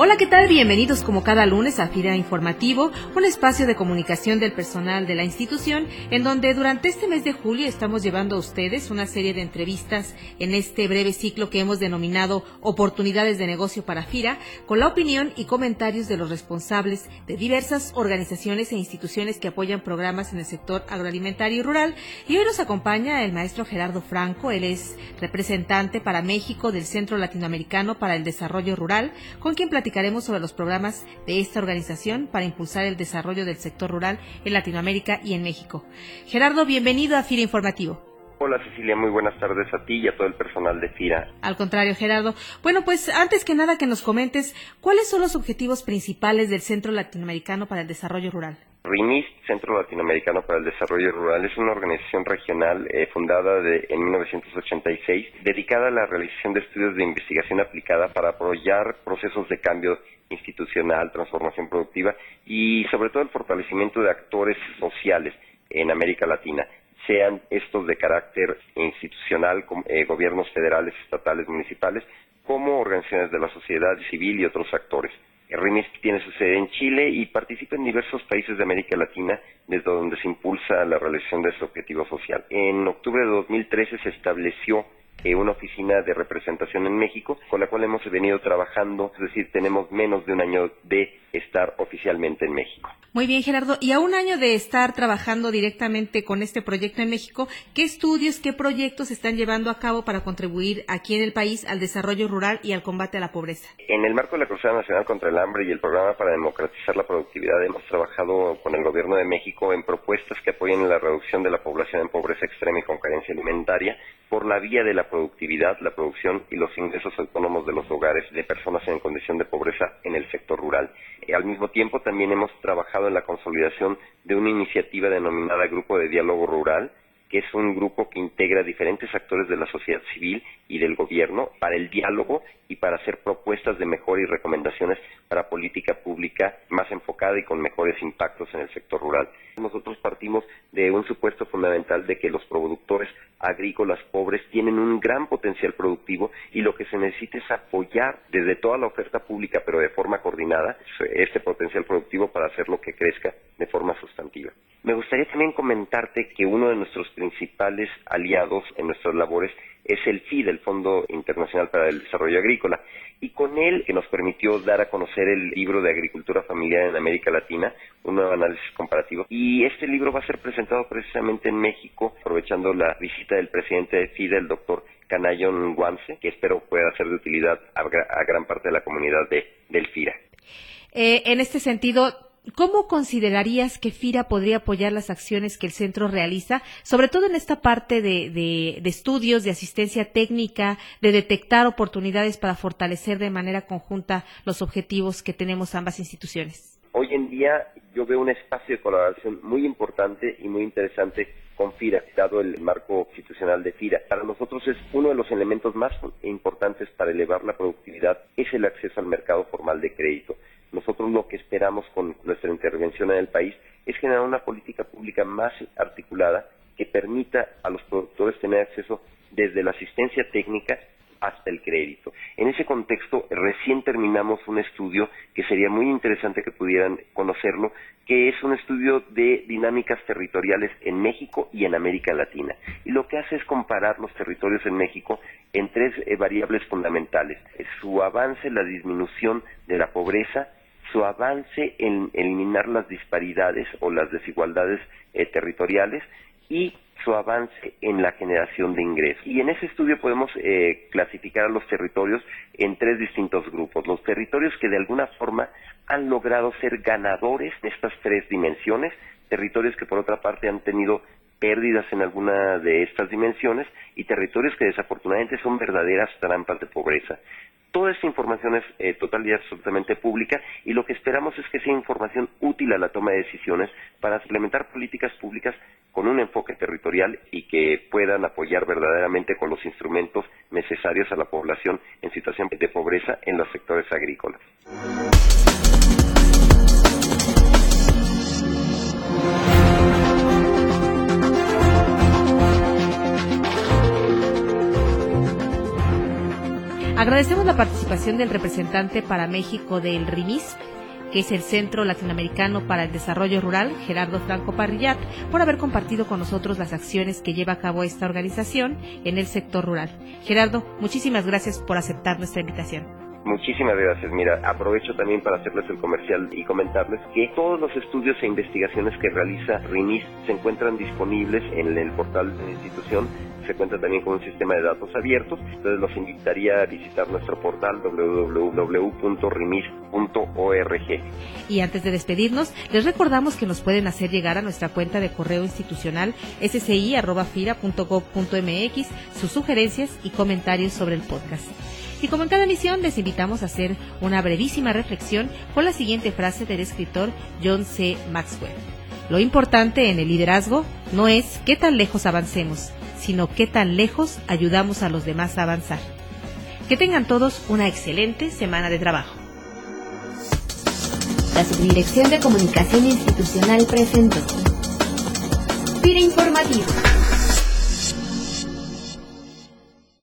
Hola, ¿qué tal? Bienvenidos como cada lunes a FIRA Informativo, un espacio de comunicación del personal de la institución, en donde durante este mes de julio estamos llevando a ustedes una serie de entrevistas en este breve ciclo que hemos denominado Oportunidades de Negocio para FIRA, con la opinión y comentarios de los responsables de diversas organizaciones e instituciones que apoyan programas en el sector agroalimentario y rural. Y hoy nos acompaña el maestro Gerardo Franco, él es representante para México del Centro Latinoamericano para el Desarrollo Rural, con quien platicamos platicaremos sobre los programas de esta organización para impulsar el desarrollo del sector rural en Latinoamérica y en México. Gerardo, bienvenido a FIRA Informativo. Hola Cecilia, muy buenas tardes a ti y a todo el personal de FIRA. Al contrario, Gerardo. Bueno, pues antes que nada que nos comentes, ¿cuáles son los objetivos principales del Centro Latinoamericano para el Desarrollo Rural? RINIS, Centro Latinoamericano para el Desarrollo Rural, es una organización regional eh, fundada en 1986 dedicada a la realización de estudios de investigación aplicada para apoyar procesos de cambio institucional, transformación productiva y sobre todo el fortalecimiento de actores sociales en América Latina sean estos de carácter institucional, eh, gobiernos federales, estatales, municipales, como organizaciones de la sociedad civil y otros actores. RIMIS tiene su sede en Chile y participa en diversos países de América Latina, desde donde se impulsa la realización de su objetivo social. En octubre de 2013 se estableció eh, una oficina de representación en México, con la cual hemos venido trabajando, es decir, tenemos menos de un año de estar oficialmente en México. Muy bien, Gerardo. Y a un año de estar trabajando directamente con este proyecto en México, ¿qué estudios, qué proyectos están llevando a cabo para contribuir aquí en el país al desarrollo rural y al combate a la pobreza? En el marco de la Cruzada Nacional contra el Hambre y el Programa para Democratizar la Productividad, hemos trabajado con el Gobierno de México en propuestas que apoyen la reducción de la población en pobreza extrema y con carencia alimentaria por la vía de la productividad, la producción y los ingresos autónomos de los hogares de personas en condición de pobreza en el sector rural. Eh, al mismo tiempo, también hemos trabajado en la consolidación de una iniciativa denominada Grupo de Diálogo Rural, que es un grupo que integra diferentes actores de la sociedad civil y del gobierno para el diálogo y para hacer propuestas de mejora y recomendaciones para política pública más enfocada y con mejores impactos en el sector rural. Nosotros partimos de un supuesto fundamental de que los productores agrícolas pobres tienen un gran potencial productivo y lo que se necesita es apoyar desde toda la oferta pública, pero de forma coordinada, este potencial productivo para hacerlo que crezca de forma sustantiva. Me gustaría también que uno de nuestros principales aliados en nuestras labores es el FID, el Fondo Internacional para el Desarrollo Agrícola, y con él que nos permitió dar a conocer el libro de agricultura familiar en América Latina, un nuevo análisis comparativo. Y este libro va a ser presentado precisamente en México, aprovechando la visita del presidente de FID, el doctor Canayon Guamse, que espero pueda ser de utilidad a, gran parte de la comunidad de, del FIRA. Eh, en este sentido, ¿Cómo considerarías que FIRA podría apoyar las acciones que el centro realiza, sobre todo en esta parte de, estudios, de asistencia técnica, de detectar oportunidades para fortalecer de manera conjunta los objetivos que tenemos ambas instituciones? Hoy en día yo veo un espacio de colaboración muy importante y muy interesante con FIRA, dado el marco institucional de FIRA. Para nosotros es uno de los elementos más importantes para elevar la productividad, es el acceso al mercado formal de crédito. Nosotros lo que esperamos con nuestra intervención en el país es generar una política pública más articulada que permita a los productores tener acceso desde la asistencia técnica hasta el crédito. En ese contexto, recién terminamos un estudio que sería muy interesante que pudieran conocerlo, que es un estudio de dinámicas territoriales en México y en América Latina. Y lo que hace es comparar los territorios en México en tres eh, variables fundamentales. Su avance, la disminución de la pobreza, su avance en eliminar las disparidades o las desigualdades eh, territoriales y su avance en la generación de ingresos. Y en ese estudio podemos eh, clasificar a los territorios en tres distintos grupos. Los territorios que de alguna forma han logrado ser ganadores de estas tres dimensiones, territorios que por otra parte han tenido pérdidas en alguna de estas dimensiones y territorios que desafortunadamente son verdaderas trampas de pobreza. Toda esta información es eh, total y absolutamente pública y lo que esperamos es que sea información útil a la toma de decisiones para implementar políticas públicas con un enfoque territorial y que puedan apoyar verdaderamente con los instrumentos necesarios a la población en situación de pobreza en los sectores agrícolas. Agradecemos la participación del representante para México del RIMIS, que es el Centro Latinoamericano para el Desarrollo Rural, Gerardo Franco Parrillat, por haber compartido con nosotros las acciones que lleva a cabo esta organización en el sector rural. Gerardo, muchísimas gracias por aceptar nuestra invitación. Muchísimas gracias. Mira, aprovecho también para hacerles el comercial y comentarles que todos los estudios e investigaciones que realiza RINIS se encuentran disponibles en el portal de la institución. Se cuenta también con un sistema de datos abiertos. Entonces los invitaría a visitar nuestro portal www.rinis.org. Y antes de despedirnos, les recordamos que nos pueden hacer llegar a nuestra cuenta de correo institucional sci.fira.gov.mx sus sugerencias y comentarios sobre el podcast. Y como en cada emisión, les invitamos a hacer una brevísima reflexión con la siguiente frase del escritor John C. Maxwell. Lo importante en el liderazgo no es qué tan lejos avancemos, sino qué tan lejos ayudamos a los demás a avanzar. Que tengan todos una excelente semana de trabajo. La Subdirección de Comunicación Institucional presentó. Pira Informativo.